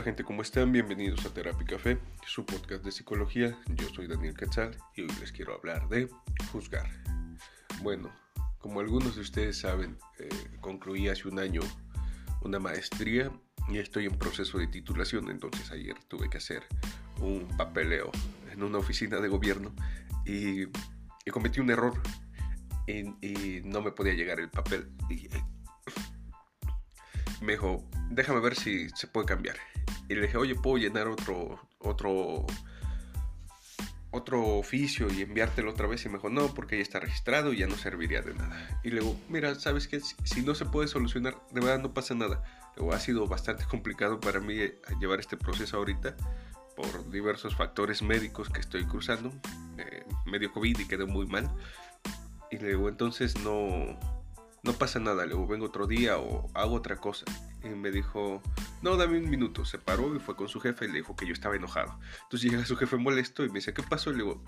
Hola gente, ¿cómo están? Bienvenidos a Terapia Café, su podcast de psicología. Yo soy Daniel Quetzal y hoy les quiero hablar de juzgar. Bueno, como algunos de ustedes saben, eh, concluí hace un año una maestría y estoy en proceso de titulación, entonces ayer tuve que hacer un papeleo en una oficina de gobierno y, cometí un error y, no me podía llegar el papel. Eh, me dijo, déjame ver si se puede cambiar. Y le dije, oye, ¿puedo llenar otro, otro, otro oficio y enviártelo otra vez? Y me dijo, no, porque ya está registrado y ya no serviría de nada. Y luego, mira, ¿sabes qué? Si, no se puede solucionar, de verdad no pasa nada. Luego, ha sido bastante complicado para mí eh, llevar este proceso ahorita por diversos factores médicos que estoy cruzando. Eh, medio COVID y quedé muy mal. Y luego, entonces no, no pasa nada, luego vengo otro día o hago otra cosa. Y me dijo, no, dame un minuto. Se paró y fue con su jefe y le dijo que yo estaba enojado. Entonces llega su jefe molesto y me dice, ¿qué pasó? Y le digo,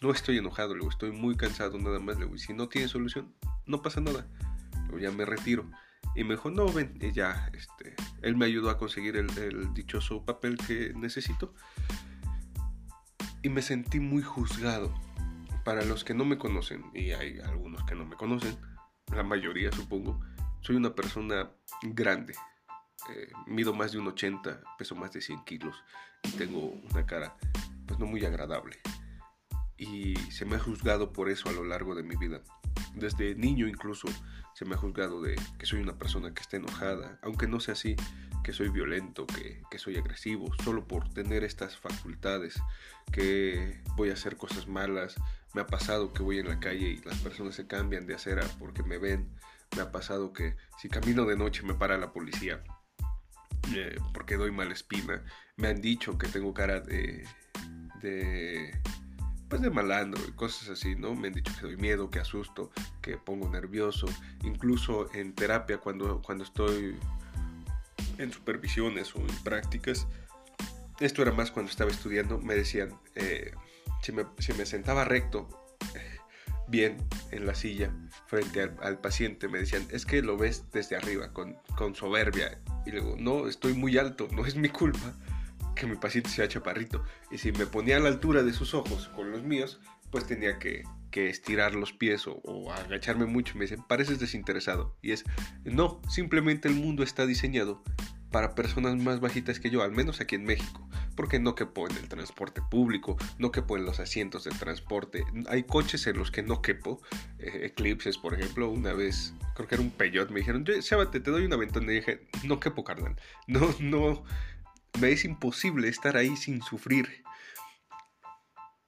no estoy enojado, le digo, estoy muy cansado nada más. Le digo, si no tiene solución, no pasa nada. Luego ya me retiro. Y me dijo, no, ven, y ya, este, él me ayudó a conseguir el dichoso papel que necesito. Y me sentí muy juzgado. Para los que no me conocen, y hay algunos que no me conocen, la mayoría supongo, soy una persona grande. Eh, mido más de un 80, peso más de 100 kilos y tengo una cara pues no muy agradable. Y se me ha juzgado por eso a lo largo de mi vida. Desde niño incluso se me ha juzgado de que soy una persona que está enojada, aunque no sea así, que soy violento, que, que soy agresivo, solo por tener estas facultades, que voy a hacer cosas malas, me ha pasado que voy en la calle y las personas se cambian de acera porque me ven. Me ha pasado que si camino de noche me para la policía eh, porque doy mala espina. Me han dicho que tengo cara de, de pues de malandro y cosas así, ¿no? Me han dicho que doy miedo, que asusto, que pongo nervioso. Incluso en terapia cuando, cuando estoy en supervisiones o en prácticas, esto era más cuando estaba estudiando, me decían, eh, si me, sentaba recto, bien en la silla, frente al, paciente, me decían, es que lo ves desde arriba, con, con soberbia. Y luego, no, estoy muy alto, no es mi culpa que mi paciente sea chaparrito. Y si me ponía a la altura de sus ojos con los míos, pues tenía que, que estirar los pies o, o, agacharme mucho. Me dicen, pareces desinteresado. Y es, no, simplemente el mundo está diseñado para personas más bajitas que yo, al menos aquí en México, porque no quepo en el transporte público, no quepo en los asientos del transporte, hay coches en los que no quepo, eh, eclipses por ejemplo, una vez, creo que era un peyot, me dijeron, Sábate, te doy una ventana y dije, no quepo carnal, no, no, me es imposible estar ahí sin sufrir,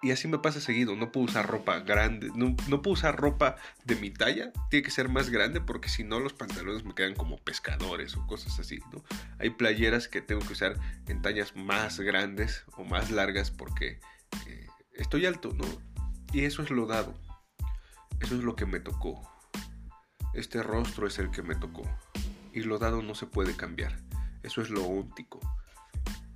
y así me pasa seguido, no puedo usar ropa grande, no, puedo usar ropa de mi talla, tiene que ser más grande porque si no los pantalones me quedan como pescadores o cosas así, ¿no? Hay playeras que tengo que usar en tallas más grandes o más largas porque eh, estoy alto, ¿no? Y eso es lo dado, eso es lo que me tocó, este rostro es el que me tocó y lo dado no se puede cambiar, eso es lo único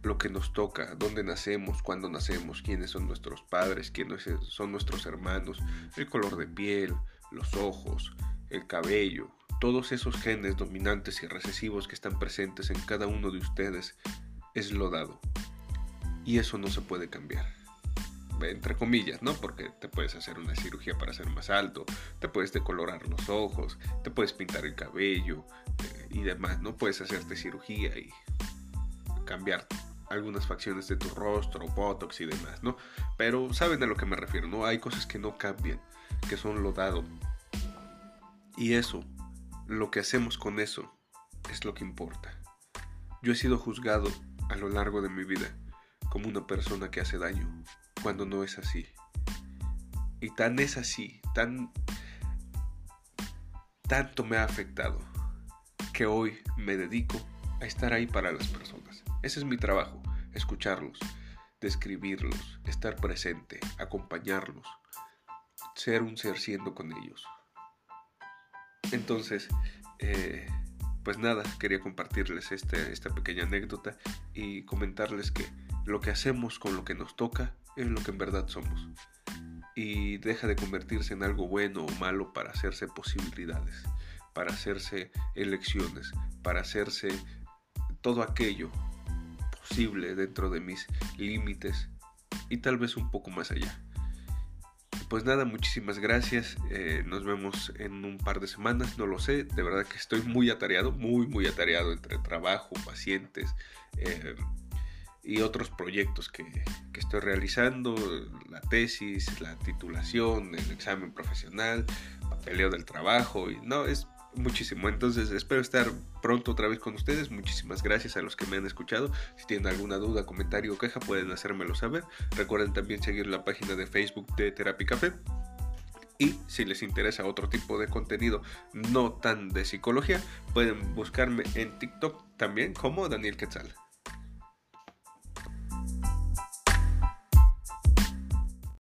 lo que nos toca, dónde nacemos, cuándo nacemos, quiénes son nuestros padres, quiénes son nuestros hermanos, el color de piel, los ojos, el cabello, todos esos genes dominantes y recesivos que están presentes en cada uno de ustedes es lo dado. Y eso no se puede cambiar. Entre comillas, ¿no? Porque te puedes hacer una cirugía para ser más alto, te puedes decolorar los ojos, te puedes pintar el cabello eh, y demás, ¿no? Puedes hacerte cirugía y cambiar algunas facciones de tu rostro, botox y demás, ¿no? Pero saben a lo que me refiero, ¿no? Hay cosas que no cambian, que son lo dado. Y eso, lo que hacemos con eso, es lo que importa. Yo he sido juzgado a lo largo de mi vida como una persona que hace daño, cuando no es así. Y tan es así, tan... Tanto me ha afectado, que hoy me dedico a estar ahí para las personas. Ese es mi trabajo, escucharlos, describirlos, estar presente, acompañarlos, ser un ser siendo con ellos. Entonces, eh, pues nada, quería compartirles este, esta pequeña anécdota y comentarles que lo que hacemos con lo que nos toca es lo que en verdad somos. Y deja de convertirse en algo bueno o malo para hacerse posibilidades, para hacerse elecciones, para hacerse todo aquello dentro de mis límites y tal vez un poco más allá. Pues nada, muchísimas gracias. Eh, nos vemos en un par de semanas, no lo sé. De verdad que estoy muy atareado, muy, muy atareado entre trabajo, pacientes eh, y otros proyectos que, que, estoy realizando. La tesis, la titulación, el examen profesional, papeleo del trabajo. Y no, es muchísimo. Entonces espero estar pronto otra vez con ustedes. Muchísimas gracias a los que me han escuchado. Si tienen alguna duda, comentario o queja, pueden hacérmelo saber. Recuerden también seguir la página de Facebook de Terapia Café. Y si les interesa otro tipo de contenido no tan de psicología, pueden buscarme en TikTok también como Daniel Quetzal.